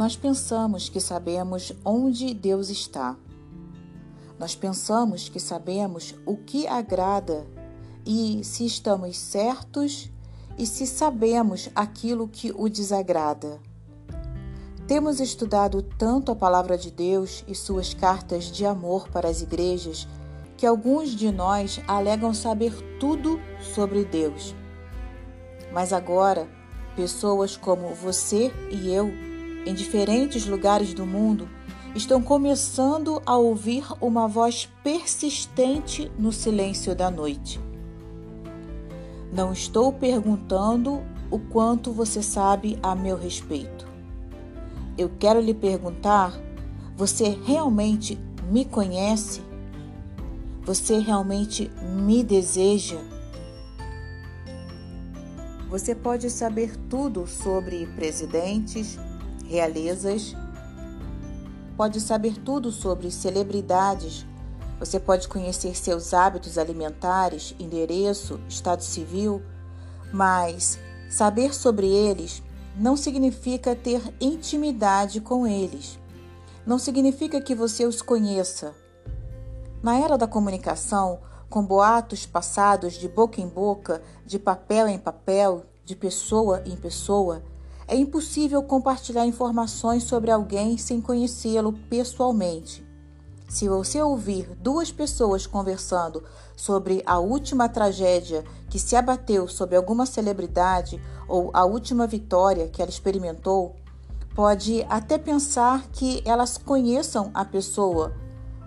Nós pensamos que sabemos onde Deus está. Nós pensamos que sabemos o que agrada e se estamos certos e se sabemos aquilo que o desagrada. Temos estudado tanto a palavra de Deus e suas cartas de amor para as igrejas que alguns de nós alegam saber tudo sobre Deus. Mas agora, pessoas como você e eu, em diferentes lugares do mundo, estão começando a ouvir uma voz persistente no silêncio da noite. Não estou perguntando o quanto você sabe a meu respeito. Eu quero lhe perguntar: você realmente me conhece? Você realmente me deseja? Você pode saber tudo sobre presidentes, realezas, pode saber tudo sobre celebridades, você pode conhecer seus hábitos alimentares, endereço, estado civil, mas saber sobre eles não significa ter intimidade com eles. Não significa que você os conheça. Na era da comunicação, com boatos passados de boca em boca, de papel em papel, de pessoa em pessoa, é impossível compartilhar informações sobre alguém sem conhecê-lo pessoalmente. Se você ouvir duas pessoas conversando sobre a última tragédia que se abateu sobre alguma celebridade ou a última vitória que ela experimentou, pode até pensar que elas conheçam a pessoa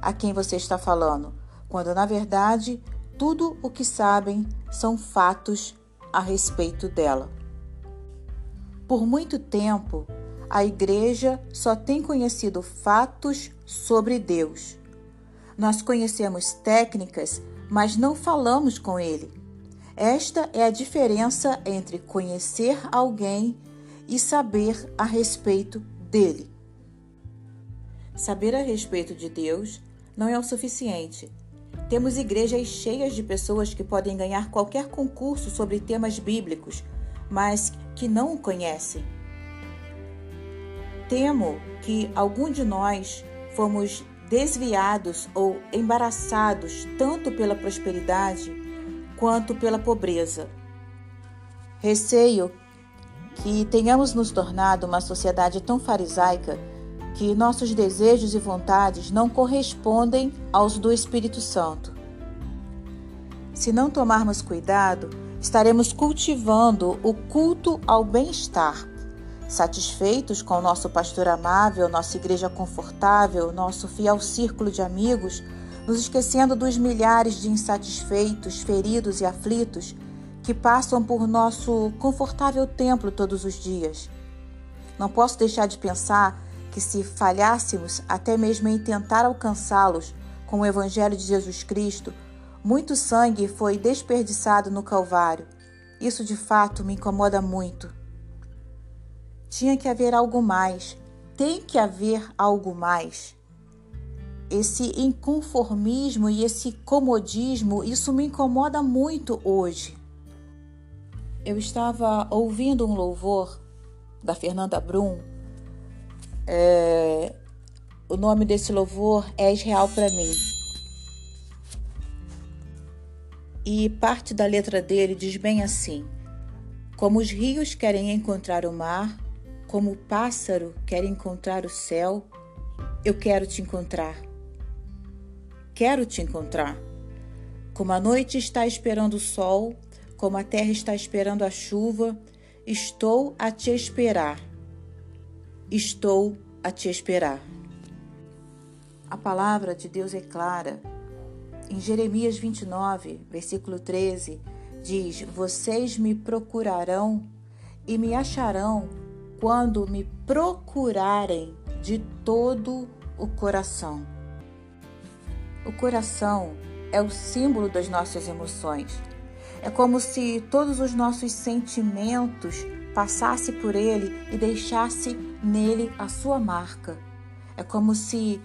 a quem você está falando, quando na verdade tudo o que sabem são fatos a respeito dela. Por muito tempo, a igreja só tem conhecido fatos sobre Deus. Nós conhecemos técnicas, mas não falamos com Ele. Esta é a diferença entre conhecer alguém e saber a respeito dele. Saber a respeito de Deus não é o suficiente. Temos igrejas cheias de pessoas que podem ganhar qualquer concurso sobre temas bíblicos, mas que não o conhecem. Temo que algum de nós fomos desviados ou embaraçados tanto pela prosperidade quanto pela pobreza. Receio que tenhamos nos tornado uma sociedade tão farisaica que nossos desejos e vontades não correspondem aos do Espírito Santo. Se não tomarmos cuidado, estaremos cultivando o culto ao bem-estar Satisfeitos com o nosso pastor amável, nossa igreja confortável, nosso fiel círculo de amigos, nos esquecendo dos milhares de insatisfeitos, feridos e aflitos que passam por nosso confortável templo todos os dias. Não posso deixar de pensar que, se falhássemos até mesmo em tentar alcançá-los com o Evangelho de Jesus Cristo, muito sangue foi desperdiçado no Calvário. Isso de fato me incomoda muito. Tinha que haver algo mais. Tem que haver algo mais. Esse inconformismo e esse comodismo, isso me incomoda muito hoje. Eu estava ouvindo um louvor da Fernanda Brum. É, o nome desse louvor é Israel para mim. E parte da letra dele diz bem assim: Como os rios querem encontrar o mar, como o pássaro quer encontrar o céu, eu quero te encontrar. Quero te encontrar. Como a noite está esperando o sol, como a terra está esperando a chuva, estou a te esperar. Estou a te esperar. A palavra de Deus é clara. Em Jeremias 29, versículo 13, diz: Vocês me procurarão e me acharão quando me procurarem de todo o coração. O coração é o símbolo das nossas emoções. É como se todos os nossos sentimentos passasse por ele e deixasse nele a sua marca. É como se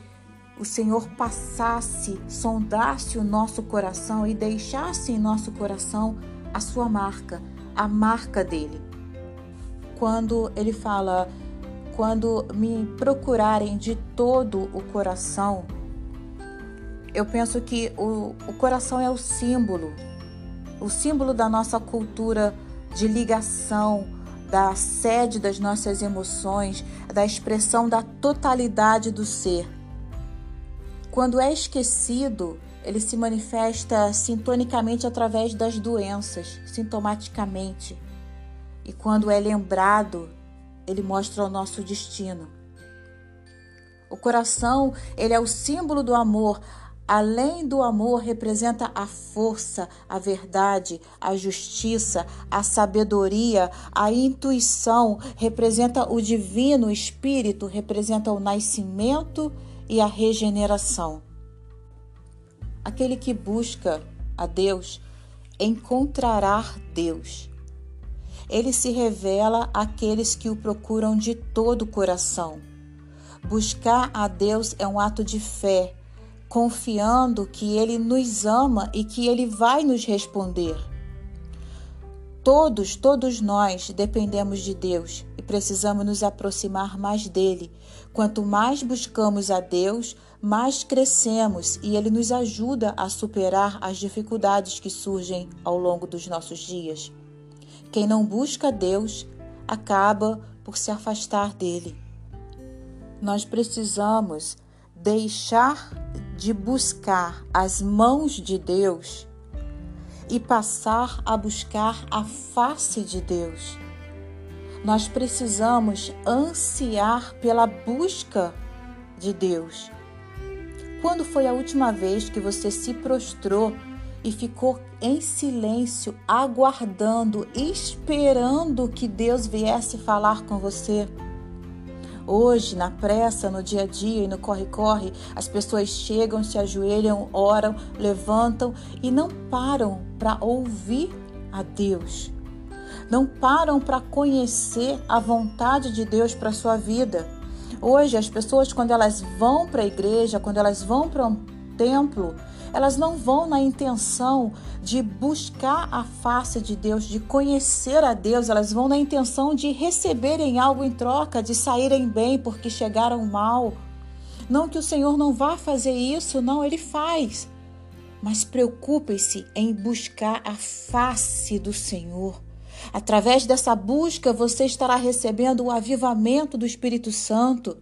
o Senhor passasse, sondasse o nosso coração e deixasse em nosso coração a sua marca, a marca dele quando ele fala quando me procurarem de todo o coração, eu penso que o, o coração é o símbolo, o símbolo da nossa cultura de ligação, da sede das nossas emoções, da expressão da totalidade do ser. Quando é esquecido, ele se manifesta sintonicamente através das doenças, sintomaticamente. E quando é lembrado, ele mostra o nosso destino. O coração, ele é o símbolo do amor. Além do amor, representa a força, a verdade, a justiça, a sabedoria, a intuição, representa o divino espírito, representa o nascimento e a regeneração. Aquele que busca a Deus encontrará Deus. Ele se revela àqueles que o procuram de todo o coração. Buscar a Deus é um ato de fé, confiando que Ele nos ama e que Ele vai nos responder. Todos, todos nós dependemos de Deus e precisamos nos aproximar mais dele. Quanto mais buscamos a Deus, mais crescemos e ele nos ajuda a superar as dificuldades que surgem ao longo dos nossos dias. Quem não busca Deus acaba por se afastar dele. Nós precisamos deixar de buscar as mãos de Deus e passar a buscar a face de Deus. Nós precisamos ansiar pela busca de Deus. Quando foi a última vez que você se prostrou e ficou em silêncio, aguardando, esperando que Deus viesse falar com você? Hoje, na pressa, no dia a dia e no corre-corre, as pessoas chegam, se ajoelham, oram, levantam e não param para ouvir a Deus. Não param para conhecer a vontade de Deus para sua vida. Hoje, as pessoas, quando elas vão para a igreja, quando elas vão para um templo, elas não vão na intenção de buscar a face de Deus, de conhecer a Deus, elas vão na intenção de receberem algo em troca, de saírem bem porque chegaram mal. Não que o Senhor não vá fazer isso, não, ele faz. Mas preocupe-se em buscar a face do Senhor. Através dessa busca, você estará recebendo o avivamento do Espírito Santo.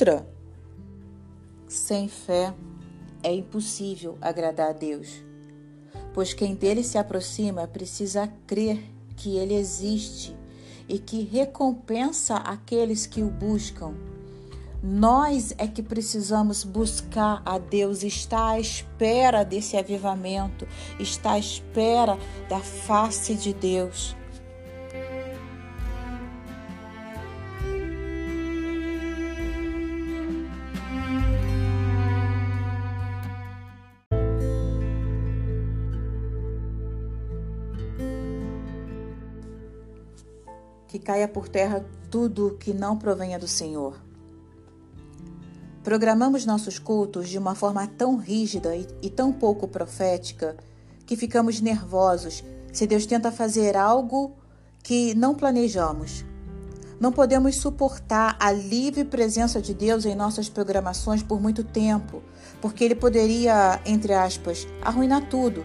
Contra. Sem fé é impossível agradar a Deus, pois quem dele se aproxima precisa crer que ele existe e que recompensa aqueles que o buscam. Nós é que precisamos buscar a Deus, está à espera desse avivamento, está à espera da face de Deus. Caia por terra tudo que não provenha do Senhor. Programamos nossos cultos de uma forma tão rígida e, e tão pouco profética que ficamos nervosos se Deus tenta fazer algo que não planejamos. Não podemos suportar a livre presença de Deus em nossas programações por muito tempo, porque Ele poderia, entre aspas, arruinar tudo.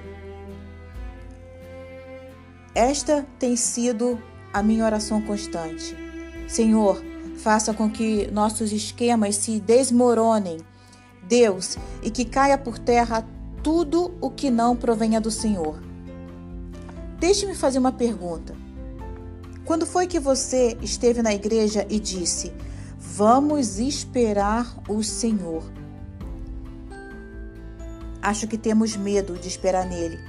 Esta tem sido a minha oração constante. Senhor, faça com que nossos esquemas se desmoronem, Deus, e que caia por terra tudo o que não provenha do Senhor. Deixe-me fazer uma pergunta. Quando foi que você esteve na igreja e disse: Vamos esperar o Senhor? acho que temos medo de esperar nele,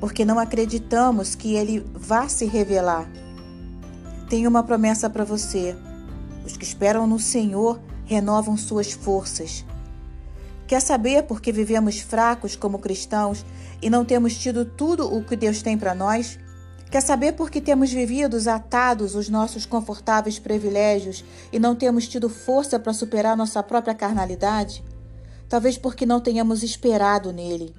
porque não acreditamos que ele vá se revelar. Tenho uma promessa para você: os que esperam no Senhor renovam suas forças. Quer saber por que vivemos fracos como cristãos e não temos tido tudo o que Deus tem para nós? Quer saber por que temos vivido atados os nossos confortáveis privilégios e não temos tido força para superar nossa própria carnalidade? Talvez porque não tenhamos esperado nele.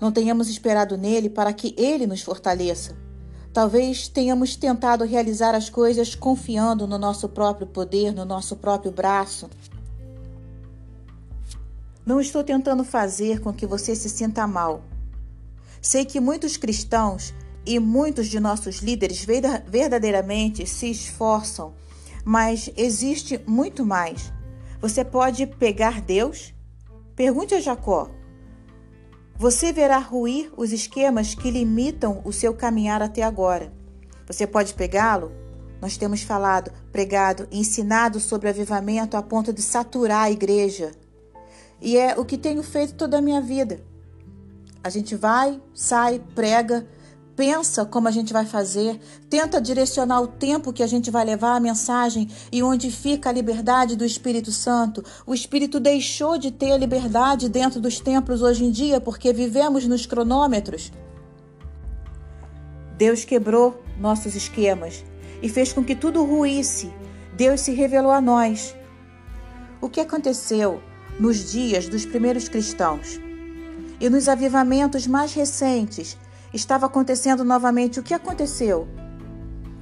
Não tenhamos esperado nele para que ele nos fortaleça. Talvez tenhamos tentado realizar as coisas confiando no nosso próprio poder, no nosso próprio braço. Não estou tentando fazer com que você se sinta mal. Sei que muitos cristãos e muitos de nossos líderes verdadeiramente se esforçam, mas existe muito mais. Você pode pegar Deus? Pergunte a Jacó. Você verá ruir os esquemas que limitam o seu caminhar até agora. Você pode pegá-lo? Nós temos falado, pregado, ensinado sobre avivamento a ponto de saturar a igreja. E é o que tenho feito toda a minha vida. A gente vai, sai, prega, pensa como a gente vai fazer, tenta direcionar o tempo que a gente vai levar a mensagem e onde fica a liberdade do Espírito Santo. O Espírito deixou de ter liberdade dentro dos templos hoje em dia porque vivemos nos cronômetros. Deus quebrou nossos esquemas e fez com que tudo ruísse. Deus se revelou a nós. O que aconteceu? nos dias dos primeiros cristãos. E nos avivamentos mais recentes estava acontecendo novamente. O que aconteceu?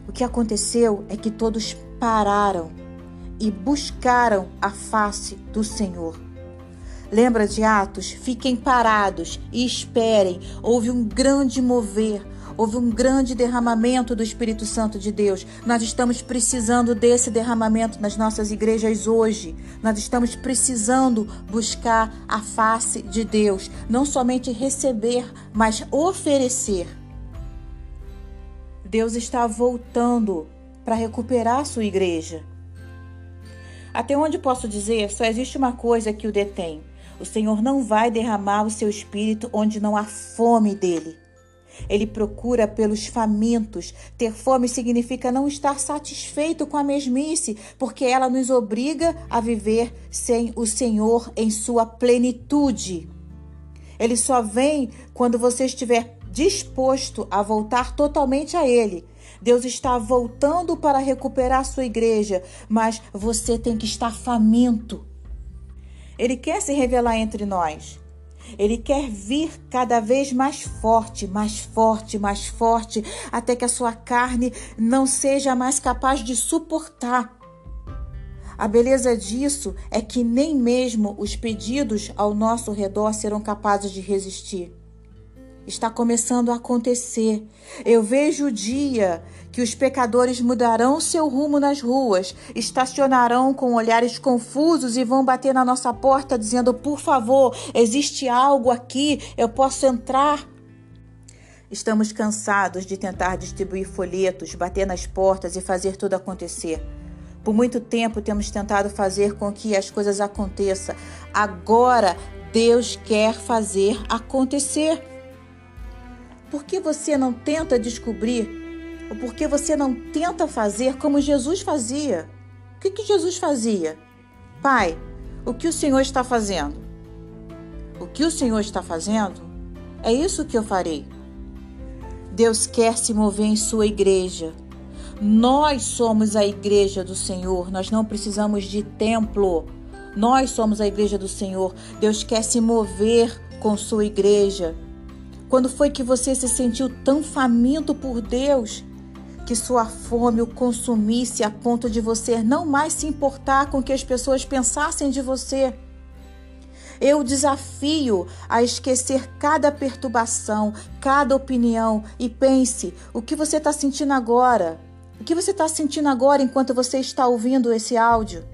O que aconteceu é que todos pararam e buscaram a face do Senhor. Lembra de Atos? Fiquem parados e esperem. Houve um grande mover, Houve um grande derramamento do Espírito Santo de Deus. Nós estamos precisando desse derramamento nas nossas igrejas hoje. Nós estamos precisando buscar a face de Deus, não somente receber, mas oferecer. Deus está voltando para recuperar a sua igreja. Até onde posso dizer, só existe uma coisa que o detém. O Senhor não vai derramar o seu espírito onde não há fome dele. Ele procura pelos famintos. Ter fome significa não estar satisfeito com a mesmice, porque ela nos obriga a viver sem o Senhor em sua plenitude. Ele só vem quando você estiver disposto a voltar totalmente a Ele. Deus está voltando para recuperar sua igreja, mas você tem que estar faminto. Ele quer se revelar entre nós. Ele quer vir cada vez mais forte, mais forte, mais forte, até que a sua carne não seja mais capaz de suportar. A beleza disso é que nem mesmo os pedidos ao nosso redor serão capazes de resistir está começando a acontecer. Eu vejo o dia que os pecadores mudarão seu rumo nas ruas, estacionarão com olhares confusos e vão bater na nossa porta dizendo: Por favor, existe algo aqui, eu posso entrar. Estamos cansados de tentar distribuir folhetos, bater nas portas e fazer tudo acontecer. Por muito tempo temos tentado fazer com que as coisas aconteçam. Agora Deus quer fazer acontecer. Por que você não tenta descobrir? Ou por que você não tenta fazer como Jesus fazia? O que, que Jesus fazia? Pai, o que o Senhor está fazendo? O que o Senhor está fazendo? É isso que eu farei. Deus quer se mover em sua igreja. Nós somos a igreja do Senhor, nós não precisamos de templo. Nós somos a igreja do Senhor. Deus quer se mover com sua igreja. Quando foi que você se sentiu tão faminto por Deus que sua fome o consumisse a ponto de você não mais se importar com o que as pessoas pensassem de você? Eu desafio a esquecer cada perturbação, cada opinião e pense o que você está sentindo agora. O que você está sentindo agora enquanto você está ouvindo esse áudio?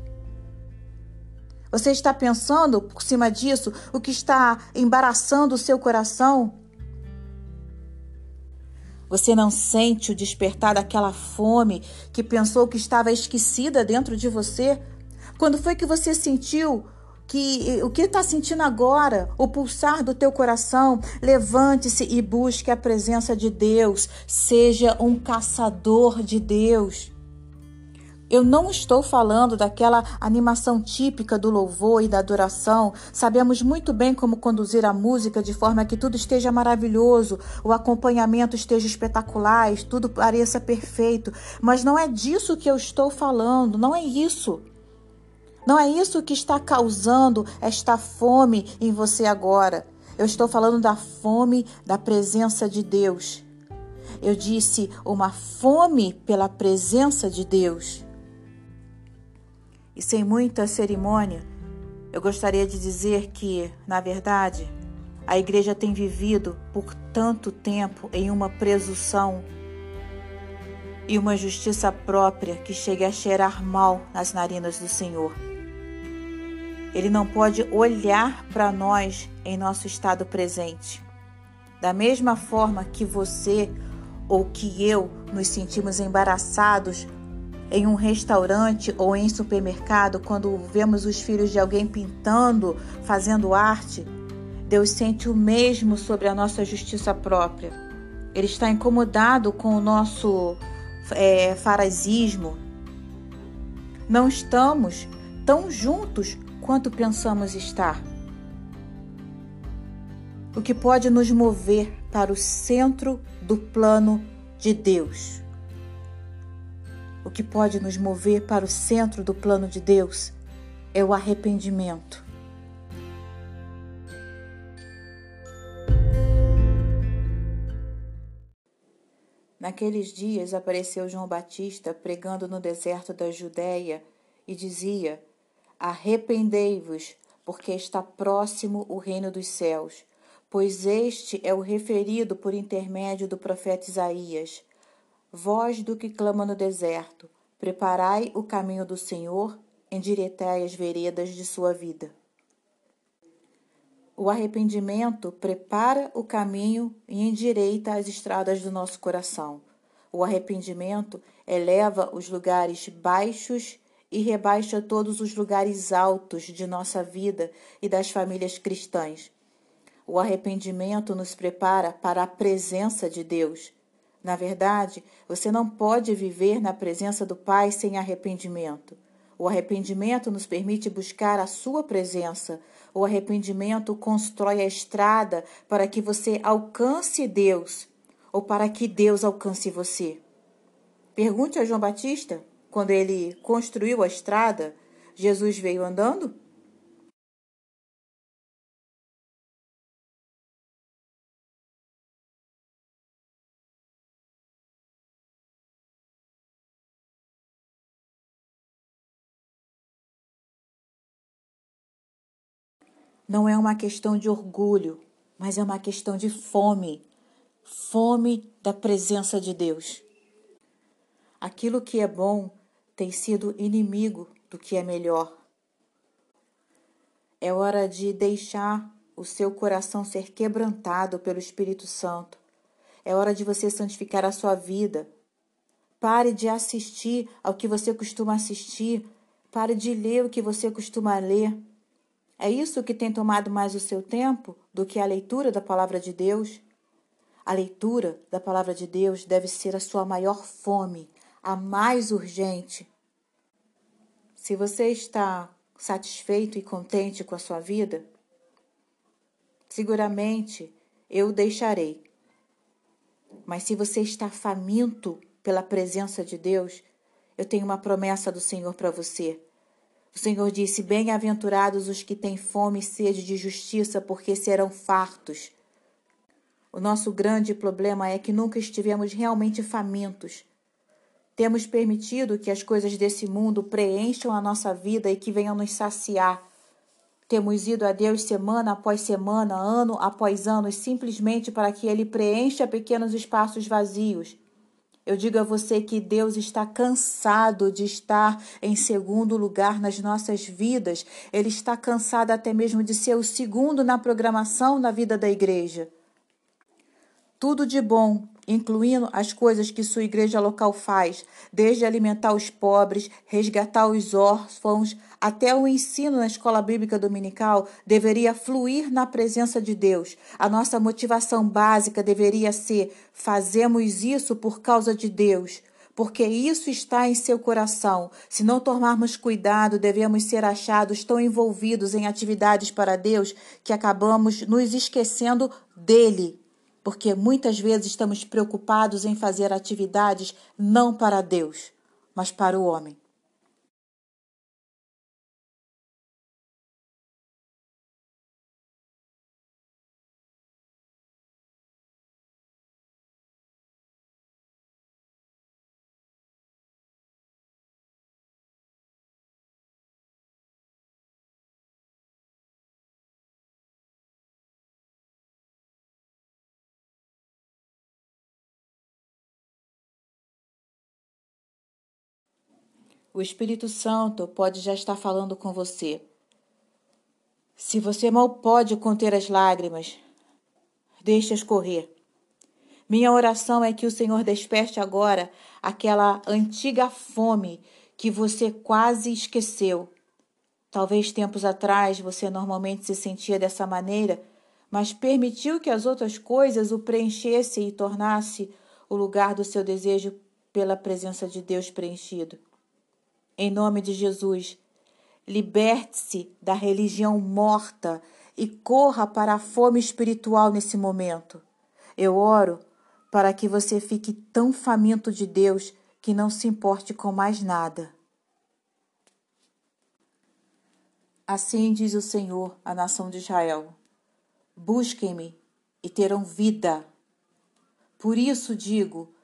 Você está pensando por cima disso o que está embaraçando o seu coração? Você não sente o despertar daquela fome que pensou que estava esquecida dentro de você? Quando foi que você sentiu que o que está sentindo agora, o pulsar do teu coração, levante-se e busque a presença de Deus. Seja um caçador de Deus. Eu não estou falando daquela animação típica do louvor e da adoração. Sabemos muito bem como conduzir a música de forma que tudo esteja maravilhoso, o acompanhamento esteja espetacular, tudo pareça perfeito. Mas não é disso que eu estou falando, não é isso. Não é isso que está causando esta fome em você agora. Eu estou falando da fome da presença de Deus. Eu disse uma fome pela presença de Deus. E sem muita cerimônia, eu gostaria de dizer que, na verdade, a igreja tem vivido por tanto tempo em uma presunção e uma justiça própria que chega a cheirar mal nas narinas do Senhor. Ele não pode olhar para nós em nosso estado presente. Da mesma forma que você ou que eu nos sentimos embaraçados em um restaurante ou em supermercado, quando vemos os filhos de alguém pintando, fazendo arte, Deus sente o mesmo sobre a nossa justiça própria. Ele está incomodado com o nosso é. Não estamos tão juntos quanto pensamos estar. O que pode nos mover para o centro do plano de Deus. O que pode nos mover para o centro do plano de Deus é o arrependimento. Naqueles dias apareceu João Batista pregando no deserto da Judéia e dizia: Arrependei-vos, porque está próximo o reino dos céus, pois este é o referido por intermédio do profeta Isaías. Voz do que clama no deserto: Preparai o caminho do Senhor, endireitai as veredas de sua vida. O arrependimento prepara o caminho e endireita as estradas do nosso coração. O arrependimento eleva os lugares baixos e rebaixa todos os lugares altos de nossa vida e das famílias cristãs. O arrependimento nos prepara para a presença de Deus na verdade, você não pode viver na presença do Pai sem arrependimento. O arrependimento nos permite buscar a Sua presença. O arrependimento constrói a estrada para que você alcance Deus ou para que Deus alcance você. Pergunte a João Batista, quando ele construiu a estrada, Jesus veio andando? Não é uma questão de orgulho, mas é uma questão de fome fome da presença de Deus. Aquilo que é bom tem sido inimigo do que é melhor. É hora de deixar o seu coração ser quebrantado pelo Espírito Santo. É hora de você santificar a sua vida. Pare de assistir ao que você costuma assistir. Pare de ler o que você costuma ler. É isso que tem tomado mais o seu tempo do que a leitura da palavra de Deus? A leitura da palavra de Deus deve ser a sua maior fome, a mais urgente. Se você está satisfeito e contente com a sua vida, seguramente eu o deixarei. Mas se você está faminto pela presença de Deus, eu tenho uma promessa do Senhor para você. O Senhor disse: Bem-aventurados os que têm fome e sede de justiça, porque serão fartos. O nosso grande problema é que nunca estivemos realmente famintos. Temos permitido que as coisas desse mundo preencham a nossa vida e que venham nos saciar. Temos ido a Deus semana após semana, ano após ano, simplesmente para que Ele preencha pequenos espaços vazios. Eu digo a você que Deus está cansado de estar em segundo lugar nas nossas vidas. Ele está cansado até mesmo de ser o segundo na programação na vida da igreja. Tudo de bom incluindo as coisas que sua igreja local faz, desde alimentar os pobres, resgatar os órfãos, até o ensino na escola bíblica dominical, deveria fluir na presença de Deus. A nossa motivação básica deveria ser: fazemos isso por causa de Deus porque isso está em seu coração. Se não tomarmos cuidado, devemos ser achados tão envolvidos em atividades para Deus que acabamos nos esquecendo dele, porque muitas vezes estamos preocupados em fazer atividades não para Deus, mas para o homem. O Espírito Santo pode já estar falando com você. Se você mal pode conter as lágrimas, deixe-as correr. Minha oração é que o Senhor desperte agora aquela antiga fome que você quase esqueceu. Talvez tempos atrás você normalmente se sentia dessa maneira, mas permitiu que as outras coisas o preenchessem e tornasse o lugar do seu desejo pela presença de Deus preenchido. Em nome de Jesus, liberte-se da religião morta e corra para a fome espiritual nesse momento. Eu oro para que você fique tão faminto de Deus que não se importe com mais nada. Assim diz o Senhor à nação de Israel: Busquem-me e terão vida. Por isso digo: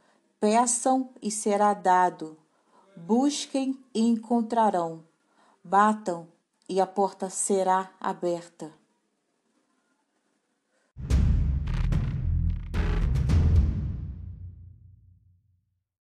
peçam e será dado Busquem e encontrarão. Batam e a porta será aberta.